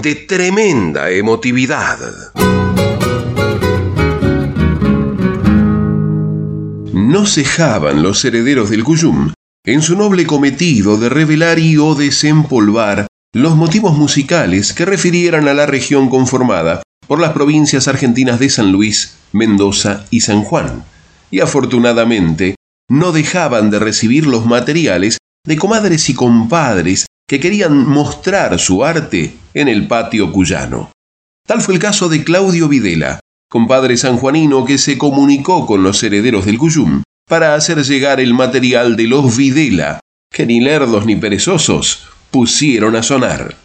de tremenda emotividad. No cejaban los herederos del Cuyum en su noble cometido de revelar y o desempolvar los motivos musicales que refirieran a la región conformada por las provincias argentinas de San Luis, Mendoza y San Juan, y afortunadamente no dejaban de recibir los materiales de comadres y compadres que querían mostrar su arte en el patio cuyano. Tal fue el caso de Claudio Videla, compadre sanjuanino que se comunicó con los herederos del Cuyum para hacer llegar el material de los Videla, que ni lerdos ni perezosos pusieron a sonar.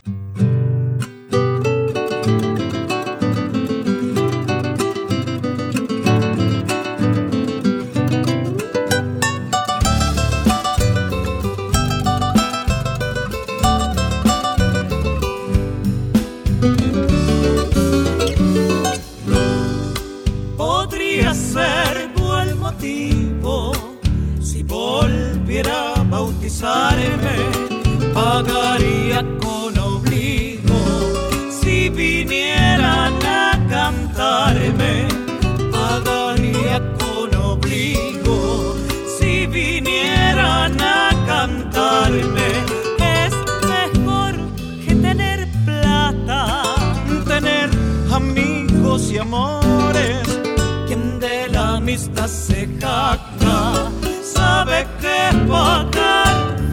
pagaría con obligo si vinieran a cantarme, pagaría con obligo si vinieran a cantarme. Es mejor que tener plata, tener amigos y amores, quien de la amistad se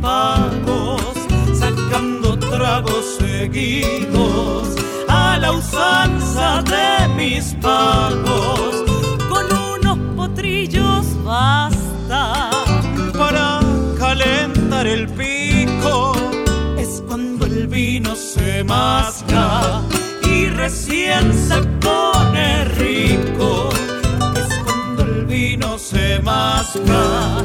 pagos, sacando tragos seguidos a la usanza de mis pagos. Con unos potrillos basta para calentar el pico, es cuando el vino se masca y recién se pone rico. Es cuando el vino se masca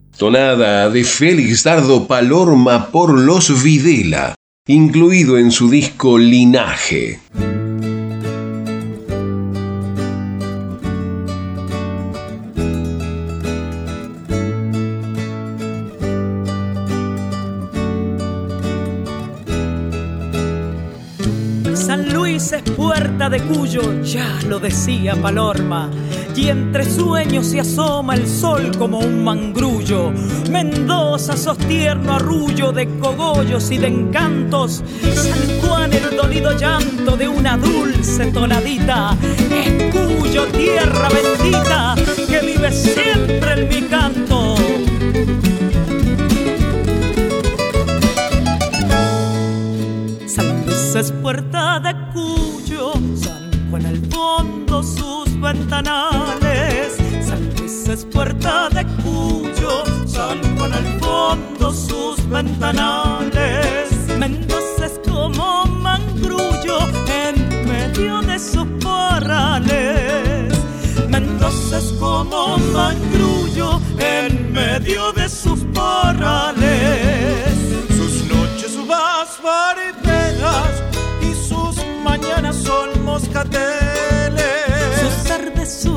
Félix Dardo Palorma por los Videla, incluido en su disco Linaje. de Cuyo, ya lo decía Palorma, y entre sueños se asoma el sol como un mangrullo. Mendoza sostierno arrullo de cogollos y de encantos, San el dolido llanto de una dulce tonadita, es Cuyo tierra bendita que vive siempre en mi canto. es puerta de Cuyo, San al fondo sus ventanales. San Luis es puerta de Cuyo, San Juan al fondo sus ventanales. Mendoza es como mangrullo en medio de sus parrales. Mendoza es como mangrullo en medio de sus parrales. Sus noches uvas farderas y sus mañanas son moscateles.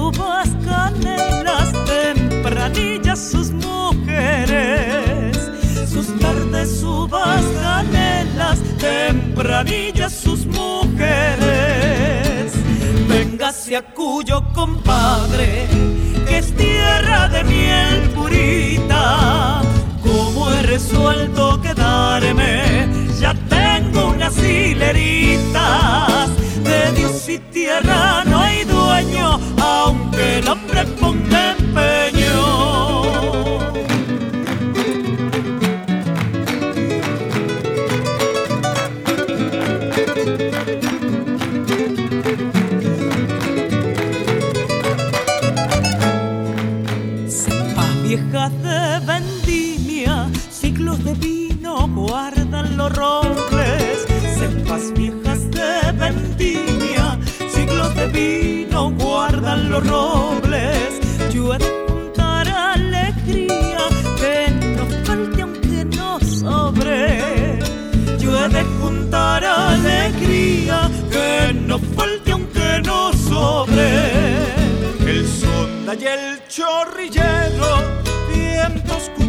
Uvas canelas, tempranillas sus mujeres. Sus tardes uvas canelas, tempranillas sus mujeres. Véngase a Cuyo, compadre, que es tierra de miel purita. Como he resuelto quedarme, ya tengo unas hileritas. De Dios y tierra no hay dueño, el hombre ponga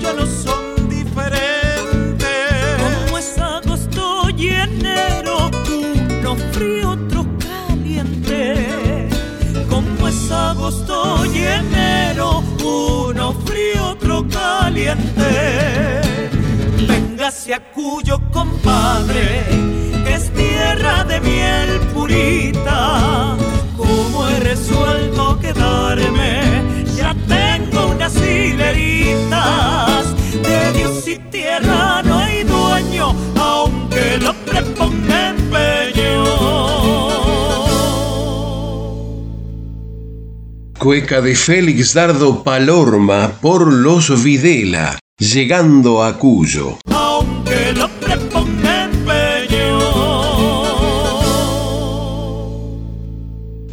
cuyanos son diferentes. Como es agosto y enero, uno frío, otro caliente. Como es agosto y enero, uno frío, otro caliente. Véngase a Cuyo, compadre, es tierra de miel purita. Como he resuelto quedarme, ya tengo unas hileritas. De Dios y tierra no hay dueño, aunque el hombre ponga empeño. Cueca de Félix Dardo Palorma por los Videla, llegando a Cuyo.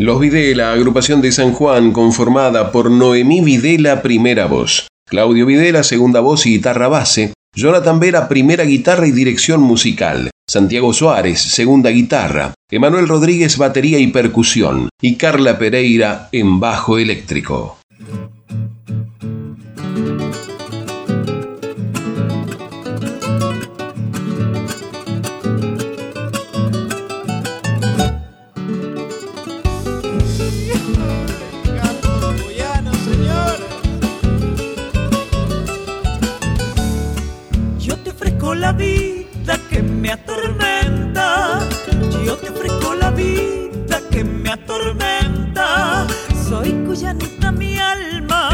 Los Videla, agrupación de San Juan conformada por Noemí Videla, primera voz, Claudio Videla, segunda voz y guitarra base, Jonathan Vera, primera guitarra y dirección musical, Santiago Suárez, segunda guitarra, Emanuel Rodríguez, batería y percusión, y Carla Pereira en bajo eléctrico. Cuyanita mi alma.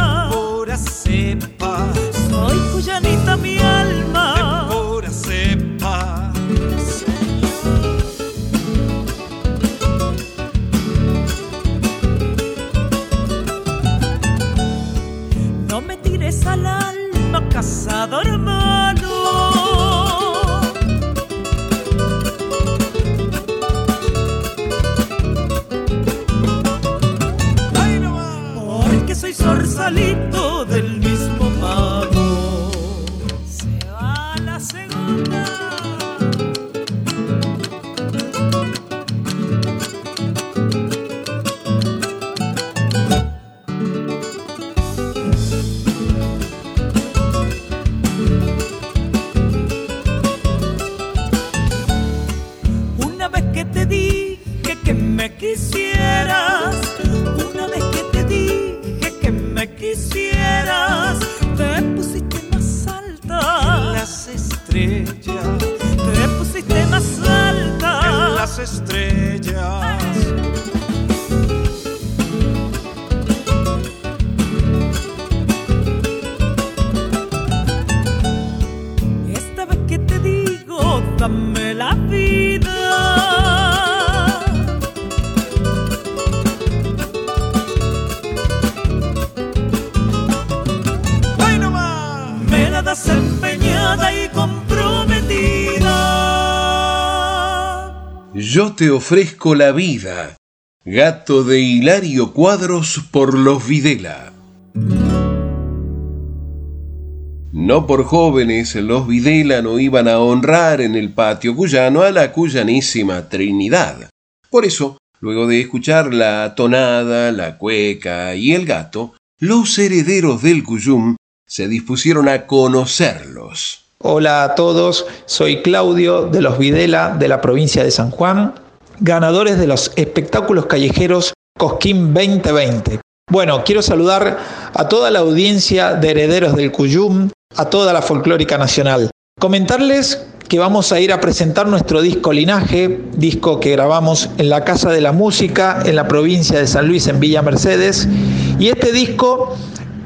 Te ofrezco la vida. Gato de Hilario Cuadros por los Videla. No por jóvenes, los Videla no iban a honrar en el patio cuyano a la cuyanísima Trinidad. Por eso, luego de escuchar la tonada, la cueca y el gato, los herederos del Cuyum se dispusieron a conocerlos. Hola a todos, soy Claudio de los Videla de la provincia de San Juan, ganadores de los espectáculos callejeros Cosquín 2020. Bueno, quiero saludar a toda la audiencia de Herederos del Cuyum, a toda la folclórica nacional. Comentarles que vamos a ir a presentar nuestro disco Linaje, disco que grabamos en la Casa de la Música en la provincia de San Luis, en Villa Mercedes. Y este disco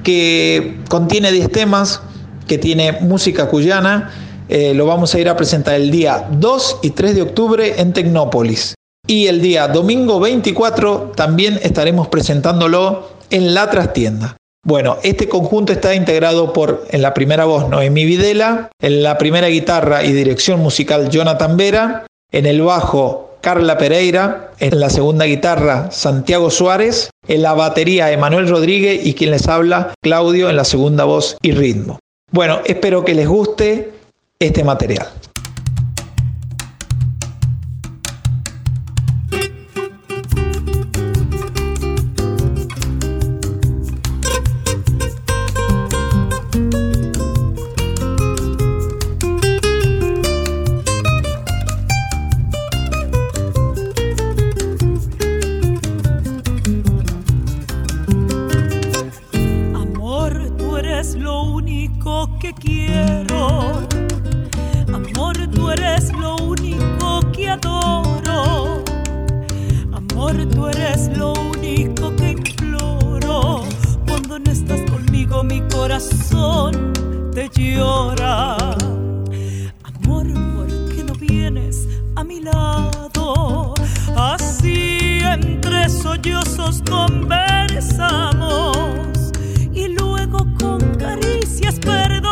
que contiene 10 temas, que tiene música cuyana. Eh, lo vamos a ir a presentar el día 2 y 3 de octubre en Tecnópolis. Y el día domingo 24 también estaremos presentándolo en la trastienda. Bueno, este conjunto está integrado por, en la primera voz, Noemí Videla, en la primera guitarra y dirección musical, Jonathan Vera, en el bajo, Carla Pereira, en la segunda guitarra, Santiago Suárez, en la batería, Emanuel Rodríguez y quien les habla, Claudio, en la segunda voz y ritmo. Bueno, espero que les guste este material. mi corazón te llora. Amor, ¿por qué no vienes a mi lado? Así entre sollozos conversamos y luego con caricias perdón.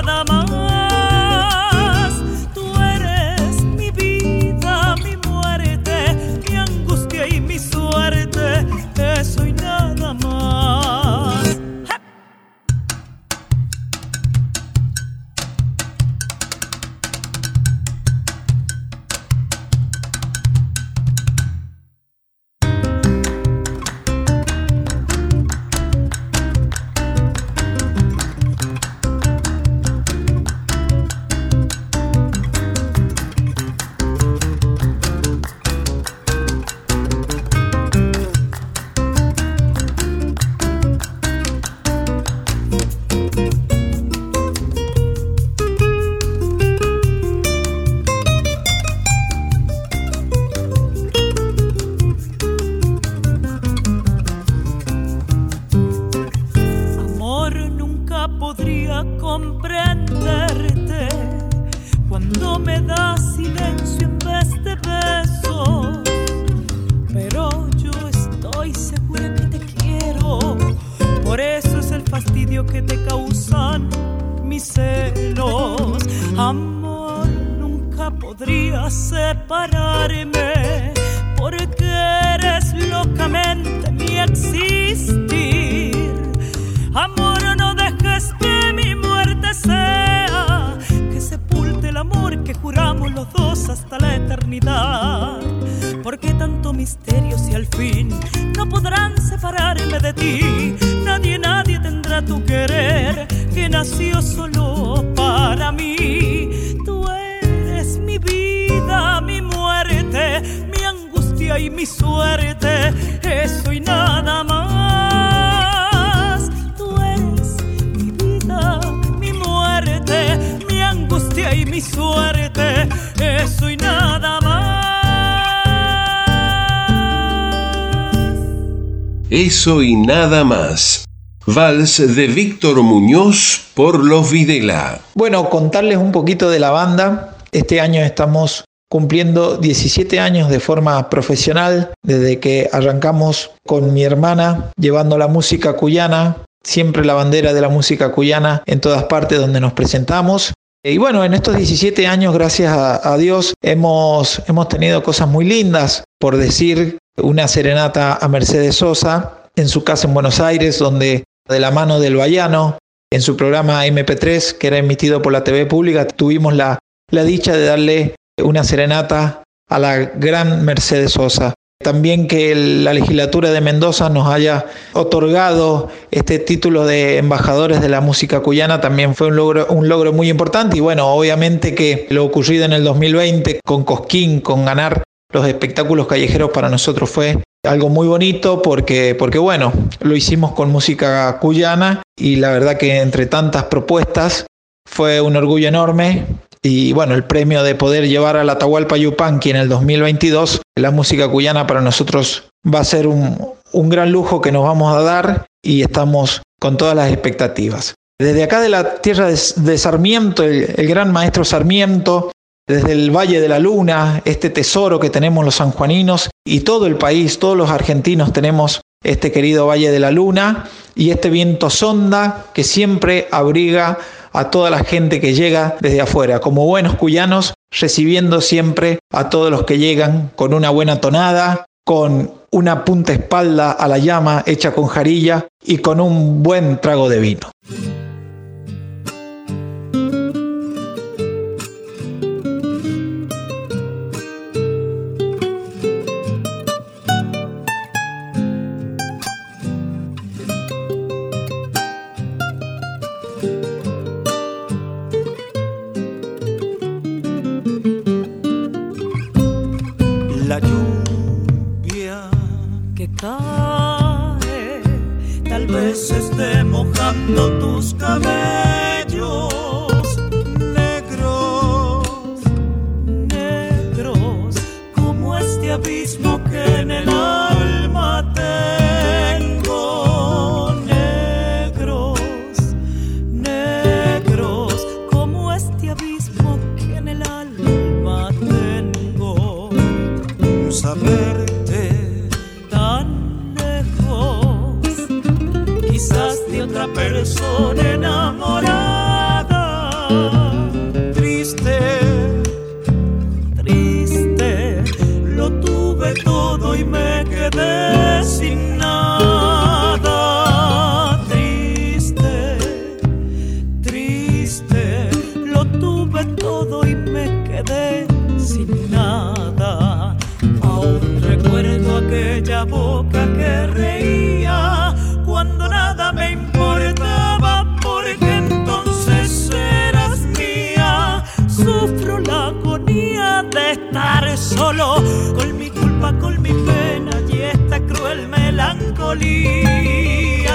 más. Vals de Víctor Muñoz por los Videla. Bueno, contarles un poquito de la banda. Este año estamos cumpliendo 17 años de forma profesional, desde que arrancamos con mi hermana llevando la música cuyana, siempre la bandera de la música cuyana en todas partes donde nos presentamos. Y bueno, en estos 17 años, gracias a, Dios, hemos, hemos tenido cosas muy lindas, por decir, una serenata a Mercedes Sosa en su casa en Buenos Aires, donde de la mano del Bayano, en su programa MP3, que era emitido por la TV pública, tuvimos la, la dicha de darle una serenata a la gran Mercedes Sosa. También que la legislatura de Mendoza nos haya otorgado este título de embajadores de la música cuyana también fue un logro, un logro muy importante y bueno, obviamente que lo ocurrido en el 2020 con Cosquín, con ganar los espectáculos callejeros para nosotros fue algo muy bonito porque, porque bueno, lo hicimos con música cuyana y la verdad que entre tantas propuestas fue un orgullo enorme y bueno, el premio de poder llevar a la Atahualpa Yupanqui en el 2022, la música cuyana para nosotros va a ser un, gran lujo que nos vamos a dar y estamos con todas las expectativas. Desde acá de la tierra de, Sarmiento, el, gran maestro Sarmiento, desde el Valle de la Luna, este tesoro que tenemos los sanjuaninos y todo el país, todos los argentinos tenemos este querido Valle de la Luna y este viento sonda que siempre abriga a toda la gente que llega desde afuera, como buenos cuyanos, recibiendo siempre a todos los que llegan con una buena tonada, con una punta espalda a la llama hecha con jarilla y con un buen trago de vino. Tus cabellos negros, negros, como este abismo que en el alma Y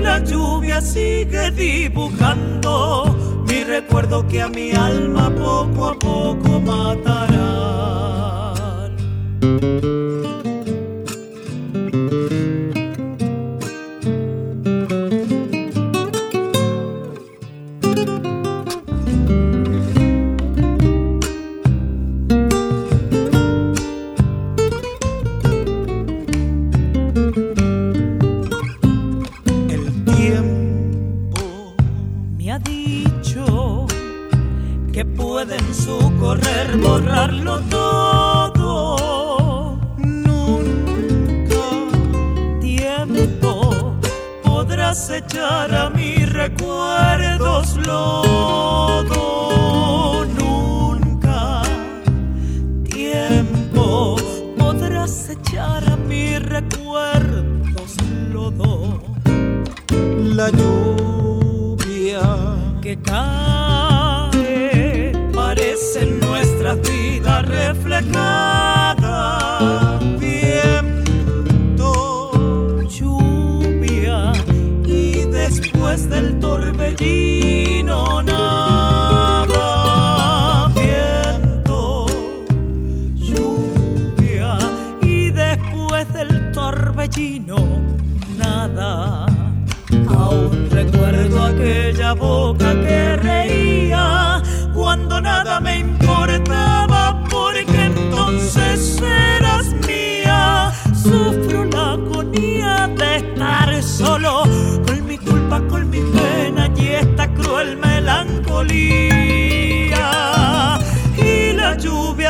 la lluvia sigue dibujando mi recuerdo que a mi alma poco a poco matarán.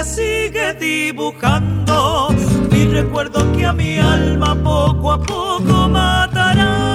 Sigue dibujando mi recuerdo que a mi alma poco a poco matará.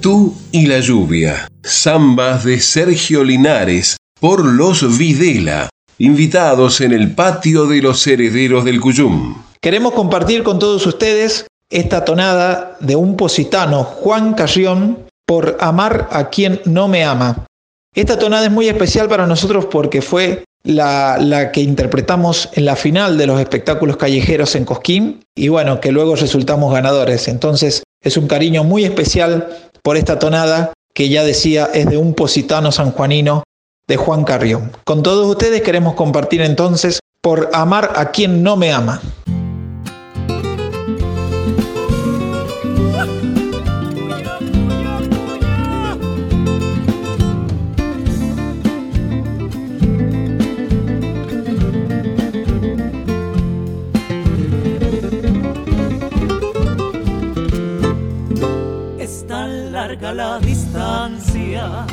Tú y la lluvia. Zambas de Sergio Linares por los Videla, invitados en el patio de los herederos del Cuyum. Queremos compartir con todos ustedes esta tonada de un positano, Juan Carrión, por amar a quien no me ama. Esta tonada es muy especial para nosotros porque fue la, que interpretamos en la final de los espectáculos callejeros en Cosquín y bueno, que luego resultamos ganadores. Entonces es un cariño muy especial por esta tonada que ya decía es de un positano sanjuanino de Juan Carrión. Con todos ustedes queremos compartir entonces por amar a quien no me ama. La distancia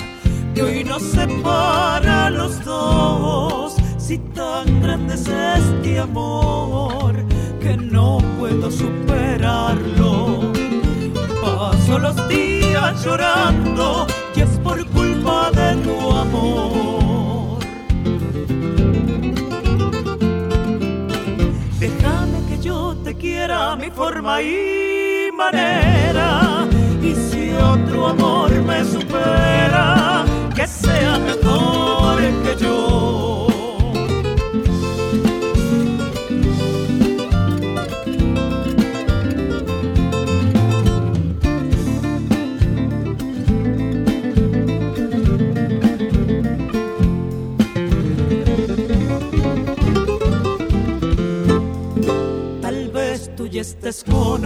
que hoy nos separa a los dos. Si tan grande es este amor que no puedo superarlo. Paso los días llorando y es por culpa de tu amor. Déjame que yo te quiera mi forma y manera que yo. Tal vez tú ya estés con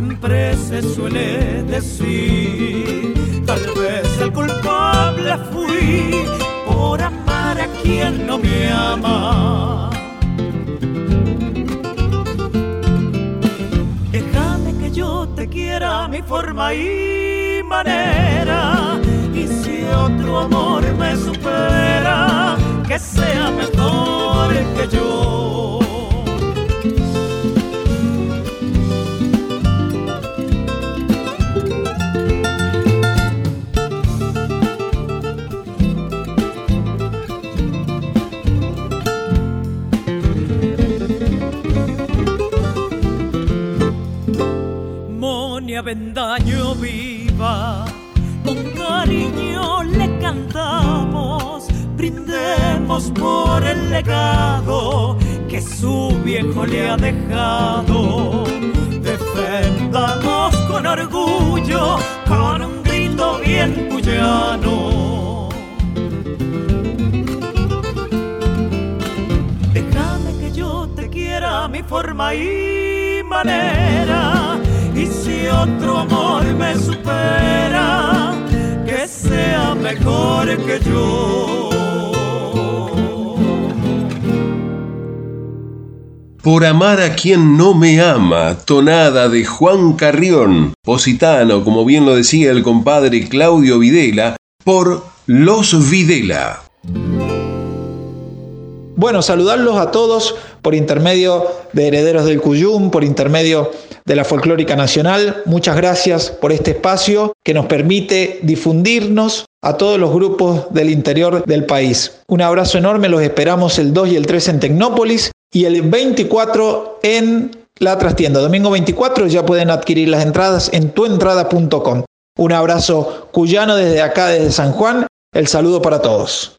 siempre se suele decir. Legado que su viejo le ha dejado. Defendamos con orgullo, con un grito bien cuyano. Déjame que yo te quiera mi forma y manera, y si otro amor me supera, que sea mejor que yo. Por amar a quien no me ama, tonada de Juan Carrión, positano, como bien lo decía el compadre Claudio Videla, por Los Videla. Bueno, saludarlos a todos por intermedio de Herederos del Cuyum, por intermedio de la Folclórica Nacional. Muchas gracias por este espacio que nos permite difundirnos a todos los grupos del interior del país. Un abrazo enorme, los esperamos el 2 y el 3 en Tecnópolis y el 24 en la trastienda. Domingo 24 ya pueden adquirir las entradas en tuentrada.com. Un abrazo cuyano desde acá, desde San Juan. El saludo para todos.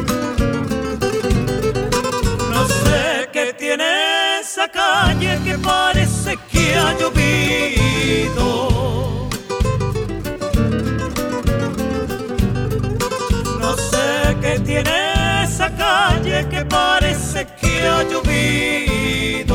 Tiene esa calle que parece que ha llovido. No sé qué tiene esa calle que parece que ha llovido.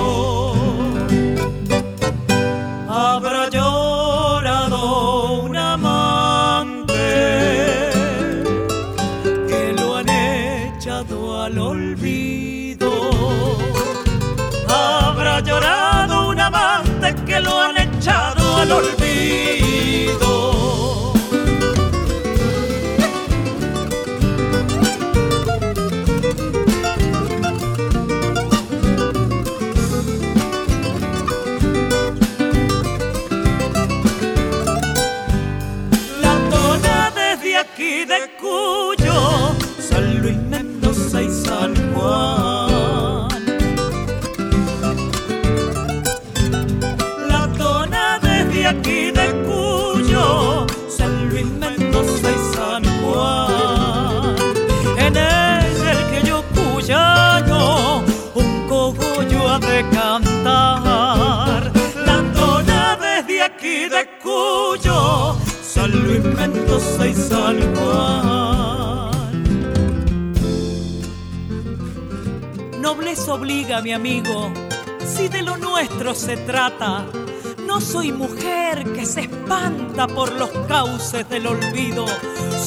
Nobleza obliga, mi amigo, si de lo nuestro se trata. No soy mujer que se espanta por los cauces del olvido.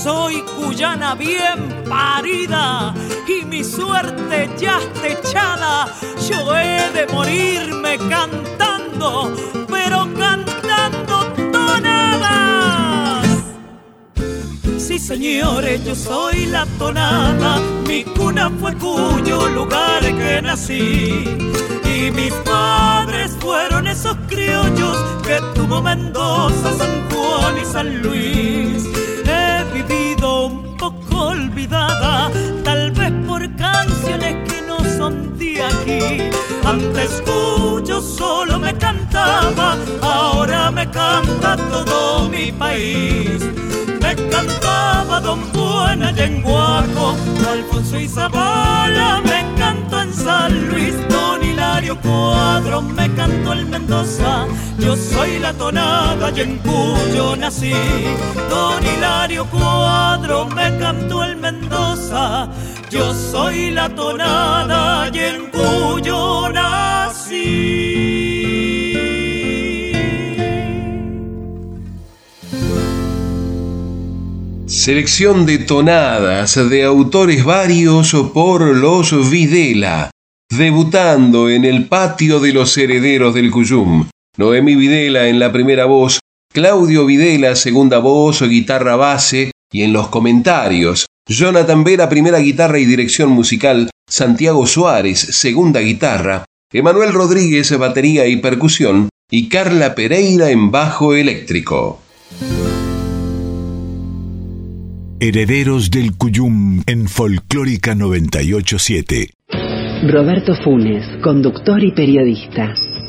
Soy cuyana bien parida y mi suerte ya está echada. Yo he de morirme cantando, señores, yo soy la tonada, mi cuna fue cuyo lugar que nací. Y mis padres fueron esos criollos que tuvo Mendoza, San Juan y San Luis. He vivido un poco olvidada, tal vez por canciones que no son de aquí. Antes cuyo solo me cantaba, ahora me canta todo mi país cantaba Don Juan Yenguaco, Alfonso y Zabala me cantó en San Luis, Don Hilario Cuadro me cantó el Mendoza, yo soy la tonada y en cuyo nací, Don Hilario Cuadro me cantó el Mendoza, yo soy la tonada y en cuyo nací. Selección de tonadas de autores varios por los Videla, debutando en el patio de los herederos del Cuyum. Noemí Videla en la primera voz, Claudio Videla segunda voz, guitarra base y en los comentarios. Jonathan Vera primera guitarra y dirección musical, Santiago Suárez segunda guitarra, Emanuel Rodríguez batería y percusión y Carla Pereira en bajo eléctrico. Herederos del Cuyum en Folclórica 987. Roberto Funes, conductor y periodista.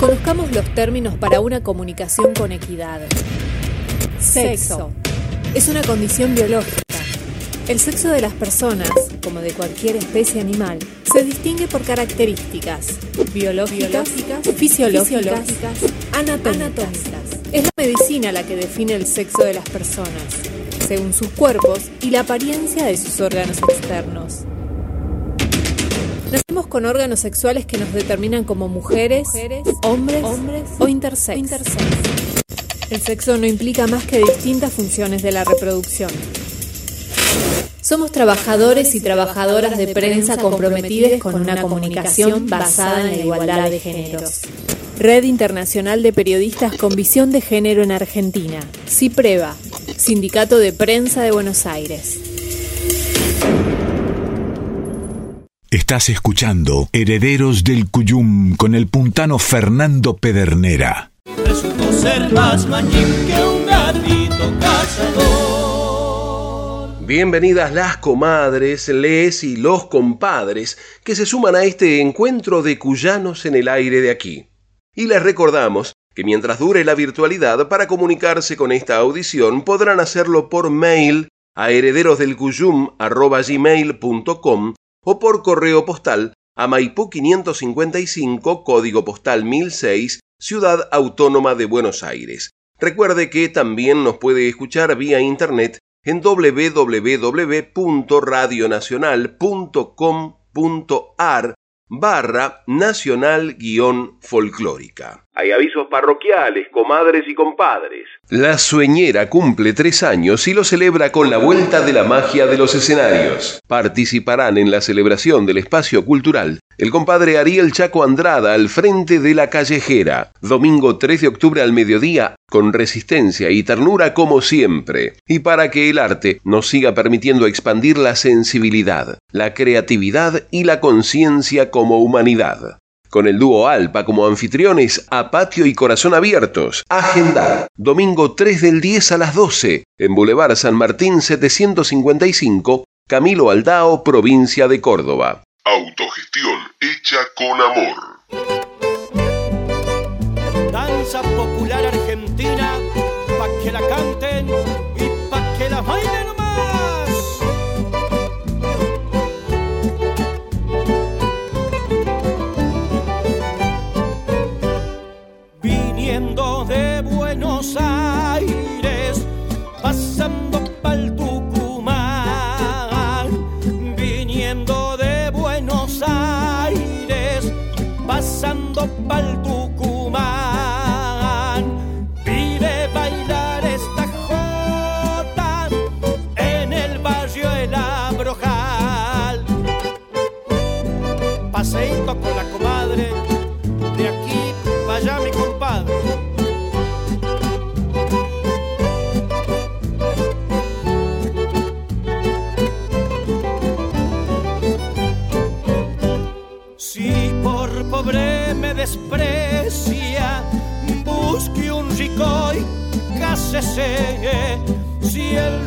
Conozcamos los términos para una comunicación con equidad. Sexo. Es una condición biológica. El sexo de las personas, como de cualquier especie animal, se distingue por características biológicas, fisiológicas, anatómicas. Es la medicina la que define el sexo de las personas, según sus cuerpos y la apariencia de sus órganos externos. Nacemos con órganos sexuales que nos determinan como mujeres, hombres, o intersex. El sexo no implica más que distintas funciones de la reproducción. Somos trabajadores y trabajadoras de prensa comprometidos con una comunicación basada en la igualdad de géneros. Red Internacional de Periodistas con Visión de Género en Argentina. CIPREVA, Sindicato de Prensa de Buenos Aires. Estás escuchando Herederos del Cuyum con el puntano Fernando Pedernera. Resultó ser más que un gatito cazador. Bienvenidas las comadres, les y los compadres que se suman a este encuentro de cuyanos en el aire de aquí. Y les recordamos que mientras dure la virtualidad, para comunicarse con esta audición podrán hacerlo por mail a herederosdelcuyum.com o por correo postal a Maipú 555, código postal 1006, Ciudad Autónoma de Buenos Aires. Recuerde que también nos puede escuchar vía internet en www.radionacional.com.ar barra nacional guion folclórica. Hay avisos parroquiales, comadres y compadres. La Sueñera cumple tres años y lo celebra con la vuelta de la magia de los escenarios. Participarán en la celebración del espacio cultural el compadre Ariel Chaco Andrada al frente de la callejera. Domingo 3 de octubre al mediodía, con resistencia y ternura como siempre. Y para que el arte nos siga permitiendo expandir la sensibilidad, la creatividad y la conciencia como humanidad con el dúo Alpa como anfitriones a patio y corazón abiertos. Agenda. Domingo 3 del 10 a las 12 en Boulevard San Martín 755, Camilo Aldao, provincia de Córdoba. Autogestión hecha con amor. Danza popular argentina, pa' que la canten Paseito con la comadre, de aquí para allá mi compadre. me desprecia, busque un rico y cásese. Si el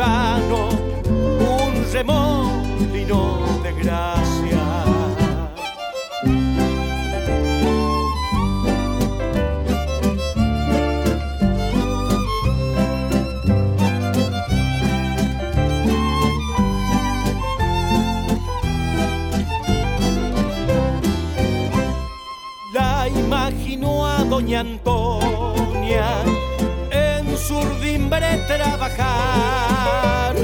un remolino de gracia. doña Antonia trabajar,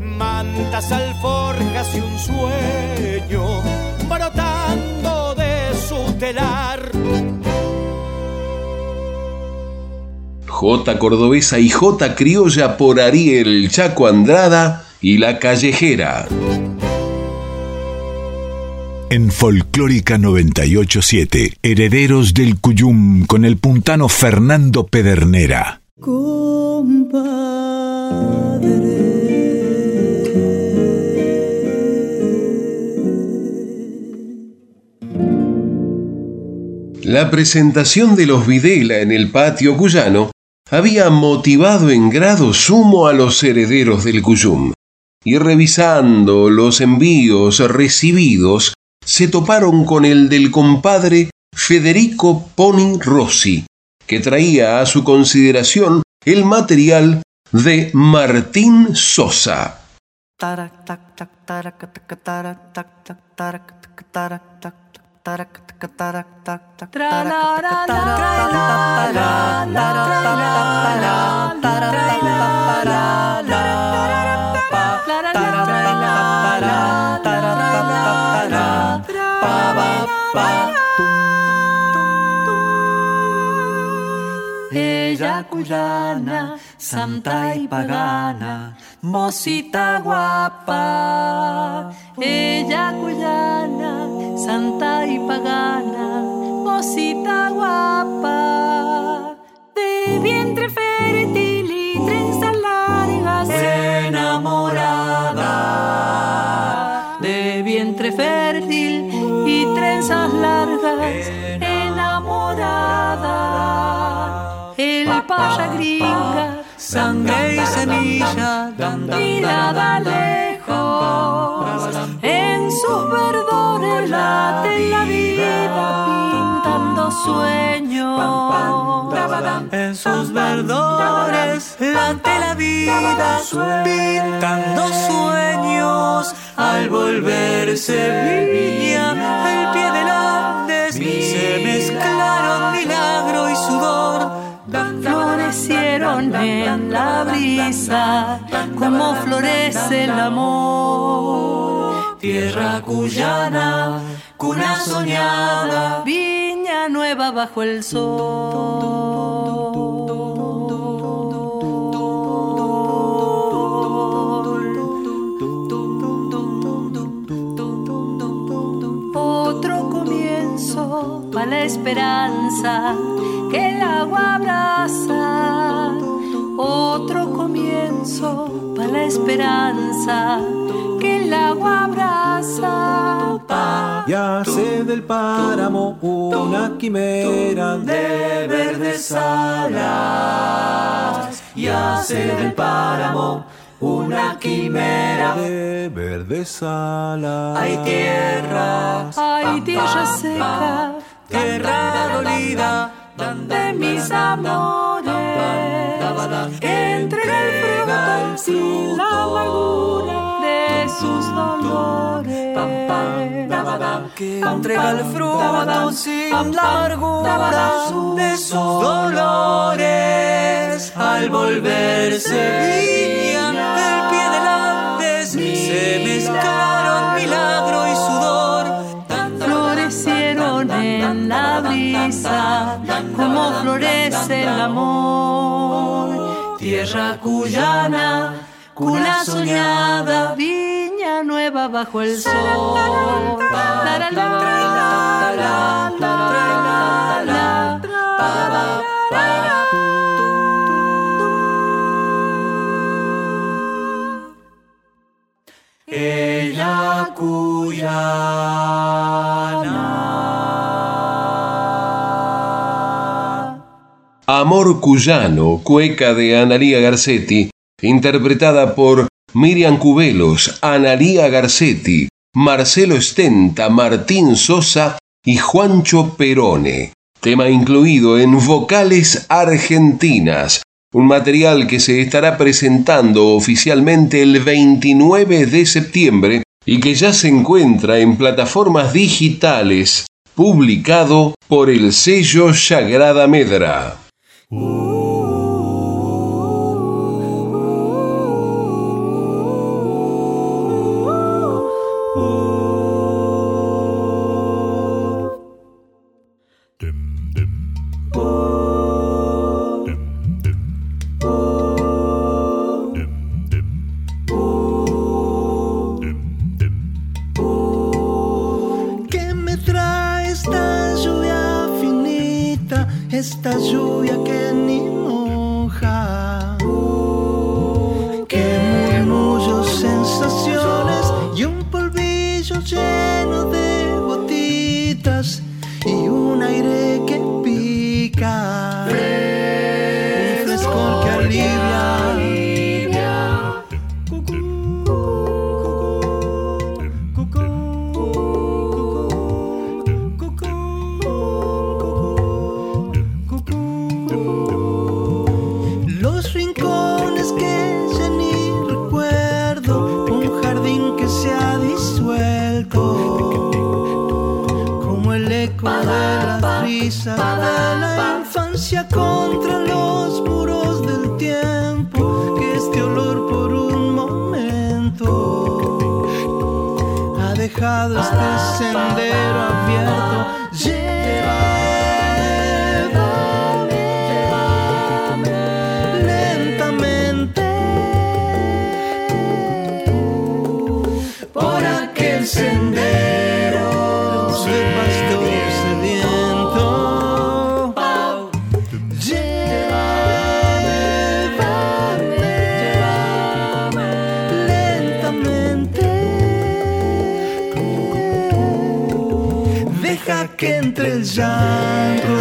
mantas alforjas y un sueño brotando de su telar. J cordobesa y J criolla por Ariel Chaco Andrada y La Callejera. En Folclórica 987, Herederos del Cuyum con el puntano Fernando Pedernera. La presentación de los Videla en el patio cuyano había motivado en grado sumo a los herederos del Cuyum, y revisando los envíos recibidos se toparon con el del compadre Federico Poni Rossi, que traía a su consideración el material de Martín Sosa. Ella cuyana, santa y pagana, mosita guapa. Ella cuyana, santa y pagana, mosita guapa. De vientre fértil y trenzas largas, enamorada. De vientre fértil y trenzas largas, paya gringa, sangre y semilla, mirada lejos. En sus verdores late la vida, pintando sueños. En sus verdores late la vida, pintando sueños. Al volverse viña, el pie del Andes, se mezclaron Florecieron en la brisa, como florece el amor. Tierra cuyana, cuna soñada, viña nueva bajo el sol. La esperanza que el agua abraza. Otro comienzo para la esperanza que el agua abraza. Y hace del páramo una quimera de verdes alas. Y hace del páramo una quimera de verdes alas. Hay tierra, hay tierra seca, tierra dolida de mis amores. Entrega el fruto sin la amargura de sus dolores. Que entrega el fruto sin la amargura de sus dolores. Al volverse viña, el pie del Andes se mezclaron milagro y en la brisa, como florece el amor. Tierra cuyana, cuna soñada, viña nueva bajo el sol. La, la, la, la, la, la, Ella cuyana. Amor Cuyano, cueca de Analía Garcetti, interpretada por Miriam Cubelos, Analía Garcetti, Marcelo Estenta, Martín Sosa y Juancho Perone. Tema incluido en Vocales Argentinas, un material que se estará presentando oficialmente el 29 de septiembre y que ya se encuentra en plataformas digitales, publicado por el sello Sagrada Medra. Ooh. les gens.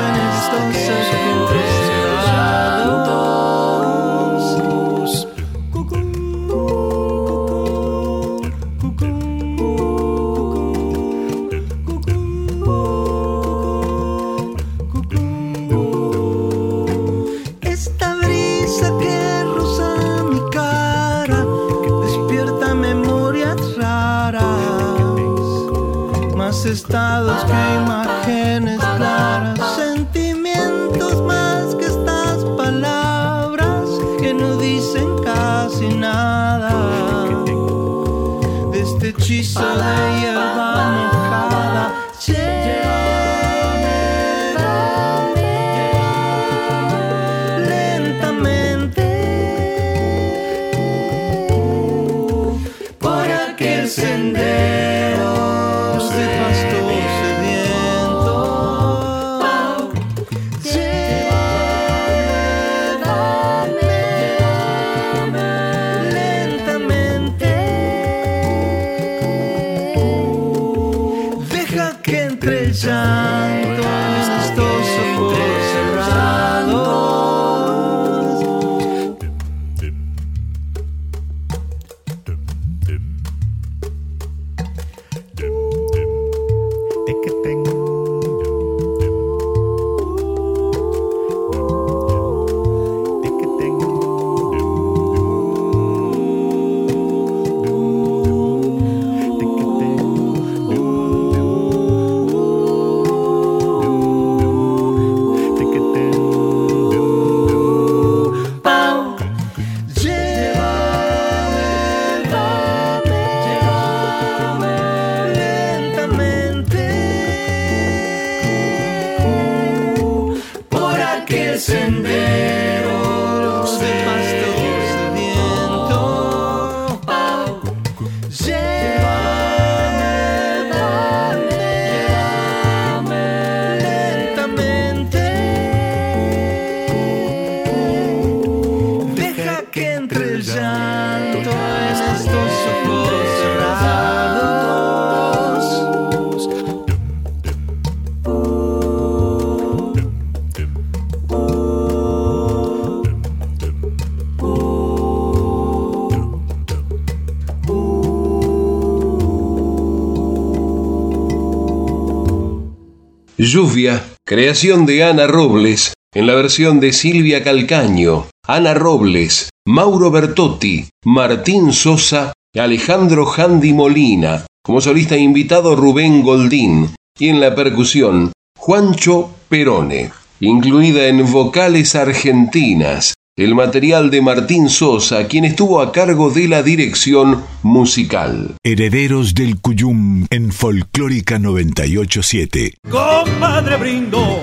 Lluvia, creación de Ana Robles, en la versión de Silvia Calcaño, Ana Robles, Mauro Bertotti, Martín Sosa, Alejandro Handy Molina, como solista invitado Rubén Goldín y en la percusión Juancho Perone, incluida en Vocales Argentinas, el material de Martín Sosa, quien estuvo a cargo de la dirección musical. Herederos del Cuyum en Folclórica 987. Compadre brindo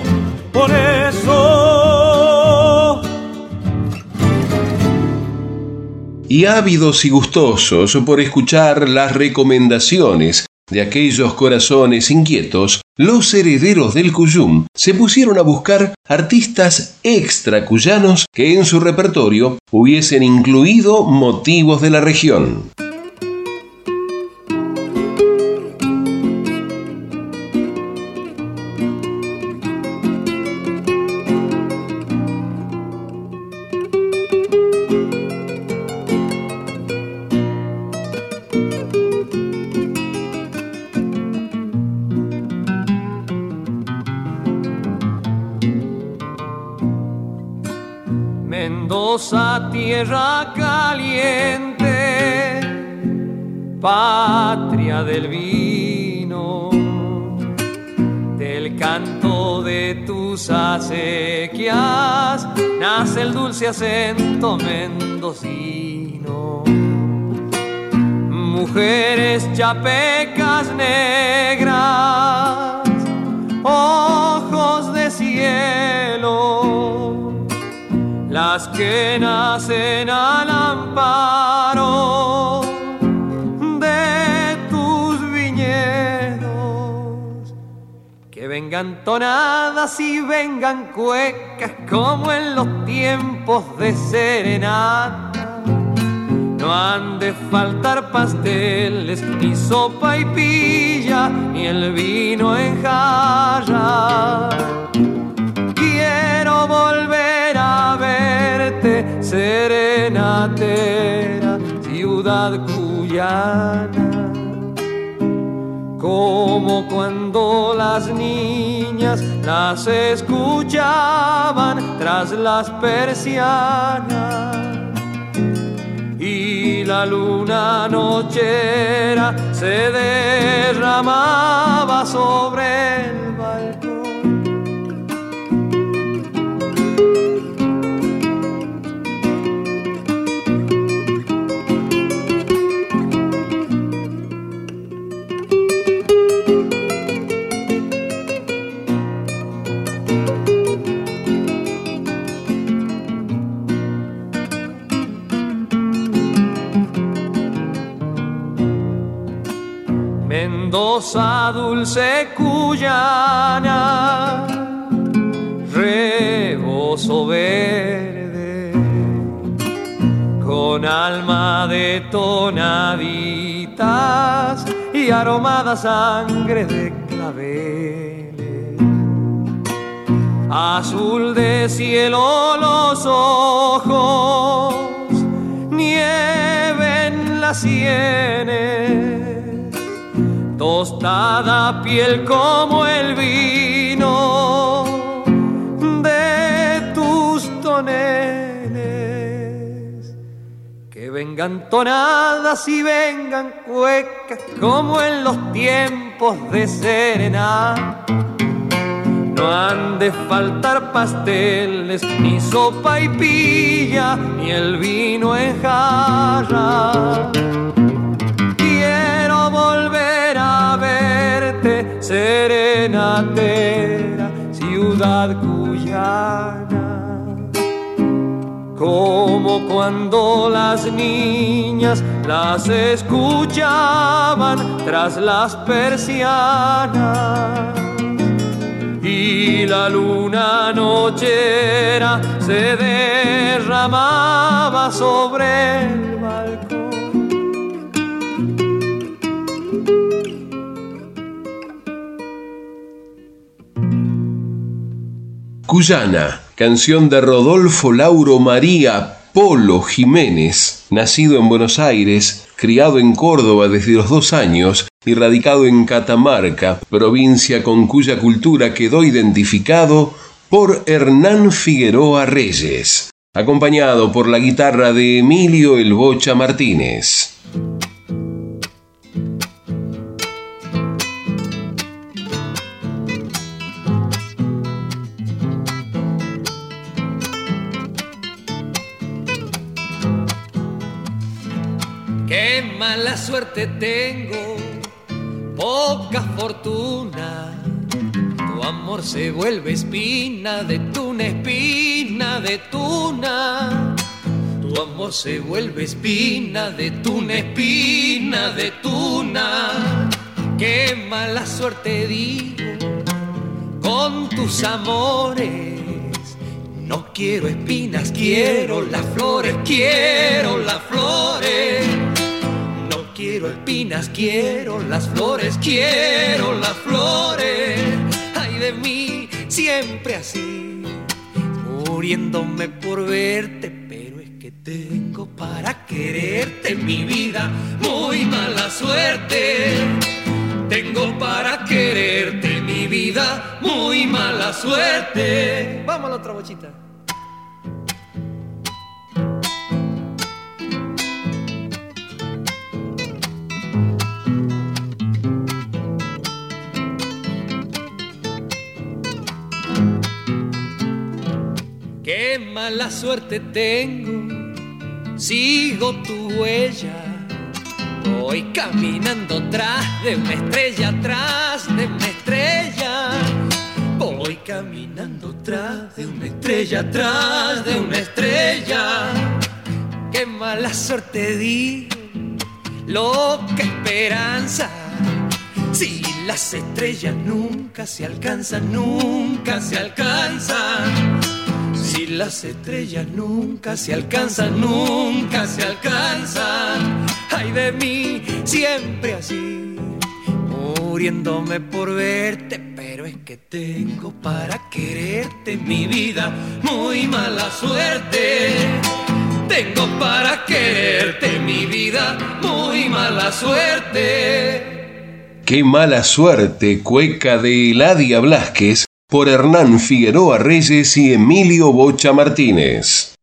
por eso. Y ávidos y gustosos por escuchar las recomendaciones de aquellos corazones inquietos, los herederos del Cuyum se pusieron a buscar artistas extra cuyanos que en su repertorio hubiesen incluido motivos de la región. Dulce acento mendocino. Mujeres chapecas negras, ojos de cielo las que nacen al amparo de tus viñedos. Que vengan tonadas y vengan cuecas como en los tiempos de serenata. No han de faltar pasteles, ni sopa y pilla, ni el vino en jarra. Quiero volver a verte, serenatera, ciudad cuyana. Como cuando las niñas las escuchaban tras las persianas. Y la luna nochera se derramaba sobre Mendoza dulce cuyana, rebozo verde, con alma de tonaditas y aromada sangre de claveles. Azul de cielo los ojos, nieve en las sienes tostada piel como el vino de tus toneles. Que vengan tonadas y vengan cuecas como en los tiempos de serena. No han de faltar pasteles, ni sopa y pilla, ni el vino en jarra. Serenatera, ciudad cuyana. Como cuando las niñas las escuchaban tras las persianas y la luna nochera se derramaba sobre Cuyana, canción de Rodolfo Lauro María Polo Jiménez, nacido en Buenos Aires, criado en Córdoba desde los dos años y radicado en Catamarca, provincia con cuya cultura quedó identificado por Hernán Figueroa Reyes, acompañado por la guitarra de Emilio El Bocha Martínez. Tengo, poca fortuna. Tu amor se vuelve espina de tuna, espina de tuna. Tu amor se vuelve espina de tuna, espina de tuna. Qué mala suerte digo con tus amores. No quiero espinas, quiero las flores, quiero las flores quiero espinas, quiero las flores, quiero las flores. Ay de mí, siempre así, muriéndome por verte, pero es que tengo para quererte mi vida, muy mala suerte. Tengo para quererte mi vida, muy mala suerte. Vamos a la otra bochita. Qué mala suerte tengo, sigo tu huella. Voy caminando tras de una estrella, tras de una estrella. Voy caminando tras de una estrella, tras de una estrella. Qué mala suerte digo, loca esperanza. Si las estrellas nunca se alcanzan, nunca se alcanzan si las estrellas nunca se alcanzan, nunca se alcanzan. Ay de mí, siempre así, muriéndome por verte, pero es que tengo para quererte mi vida, muy mala suerte. Tengo para quererte mi vida, muy mala suerte. Qué mala suerte, cueca de Eladia Blasquez por Hernán Figueroa Reyes y Emilio Bocha Martínez.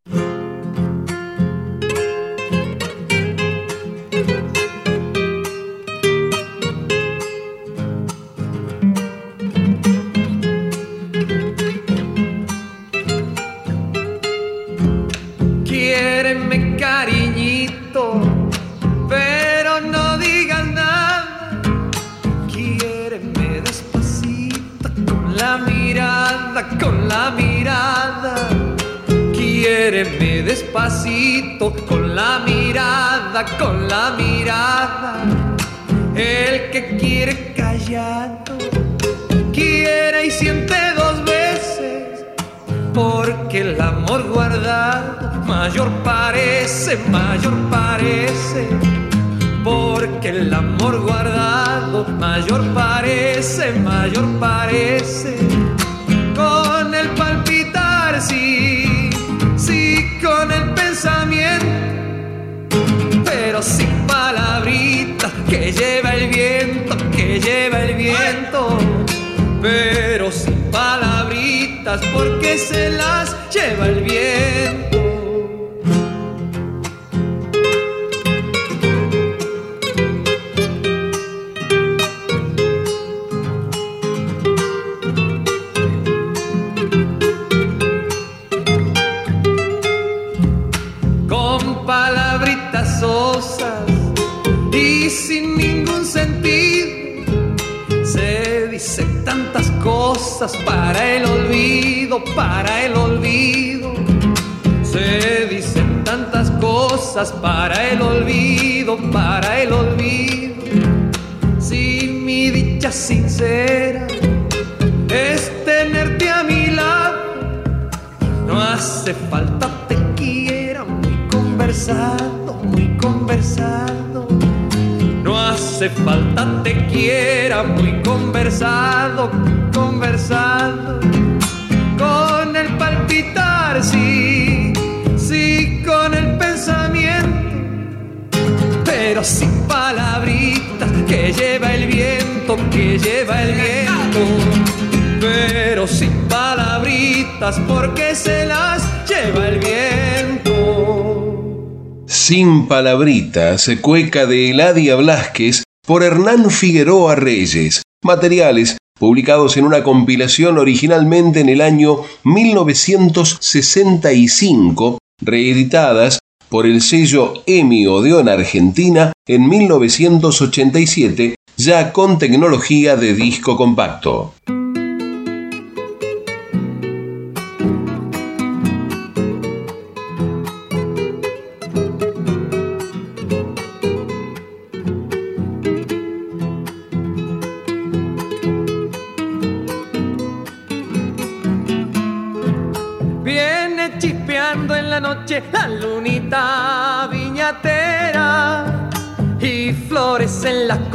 Mayor parece, mayor parece. Con el palpitar, sí con el pensamiento, pero sin palabritas que lleva el viento, que lleva el viento, pero sin palabritas porque se las lleva el viento. Para el olvido, para el olvido. Se dicen tantas cosas para el olvido, para el olvido. Si mi dicha sincera es tenerte a mi lado, no hace falta te quiera muy conversado, muy conversado hace falta te quiera, muy conversado, conversado, con el palpitar, sí, sí, con el pensamiento, pero sin palabritas que lleva el viento, que lleva el viento. Pero sin palabritas porque se las lleva el viento. Sin palabritas, cueca de Eladia Blasquez, por Hernán Figueroa Reyes. Materiales publicados en una compilación originalmente en el año 1965, reeditadas por el sello EMI Odeón Argentina en 1987, ya con tecnología de disco compacto.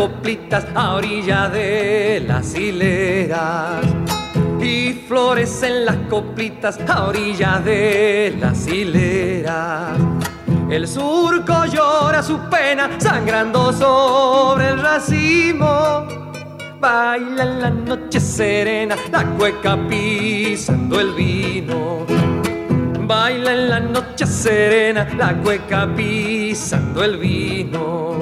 Coplitas a orilla de las hileras. Y flores en las coplitas a orilla de las hileras. El surco llora su pena sangrando sobre el racimo. Baila en la noche serena la cueca pisando el vino Baila en la noche serena la cueca pisando el vino.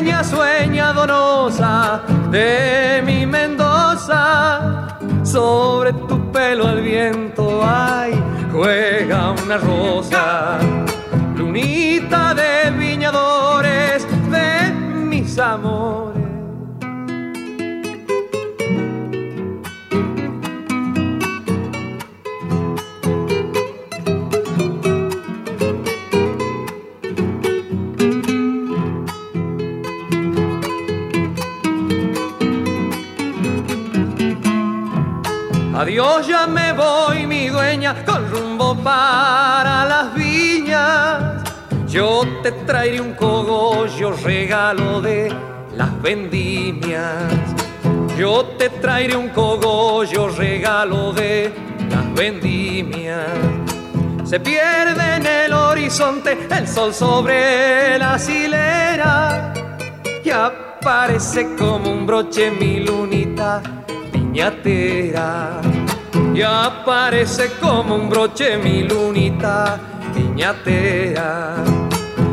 Sueña, sueña donosa de mi Mendoza. Sobre tu pelo al viento, ay, juega una rosa. Lunita de viñadores de mis amores. Adiós, ya me voy, mi dueña, con rumbo para las viñas. Yo te traeré un cogollo, regalo de las vendimias. Yo te traeré un cogollo, regalo de las vendimias. Se pierde en el horizonte el sol sobre la hilera y aparece como un broche mi lunita piñatera y aparece como un broche mi lunita piñatera.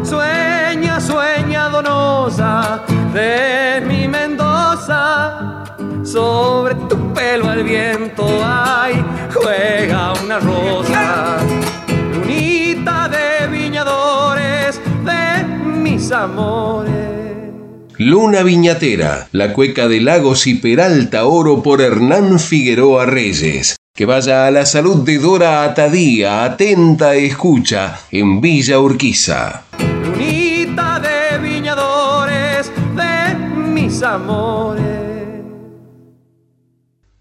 Sueña, sueña donosa de mi Mendoza, sobre tu pelo al viento, ay, juega una rosa. Lunita de viñadores de mis amores. Luna Viñatera, la cueca de Lagos y Peralta Oro por Hernán Figueroa Reyes. Que vaya a la salud de Dora Atadía, atenta escucha, en Villa Urquiza. Lunita de viñadores de mis amores.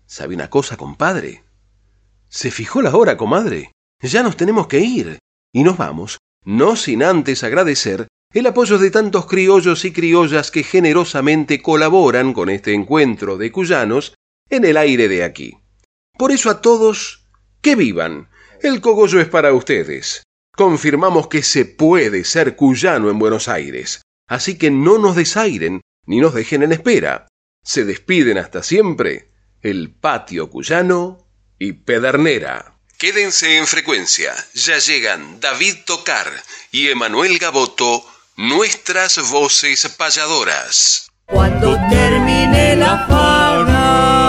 ¿Sabe una cosa, compadre? ¿Se fijó la hora, comadre? Ya nos tenemos que ir. Y nos vamos, no sin antes agradecer el apoyo de tantos criollos y criollas que generosamente colaboran con este encuentro de cuyanos en el aire de aquí. Por eso a todos, que vivan. El cogollo es para ustedes. Confirmamos que se puede ser cuyano en Buenos Aires. Así que no nos desairen ni nos dejen en espera. Se despiden hasta siempre el patio cuyano y Pedernera. Quédense en frecuencia. Ya llegan David Tocar y Emanuel Gaboto nuestras voces payadoras. Cuando termine la fauna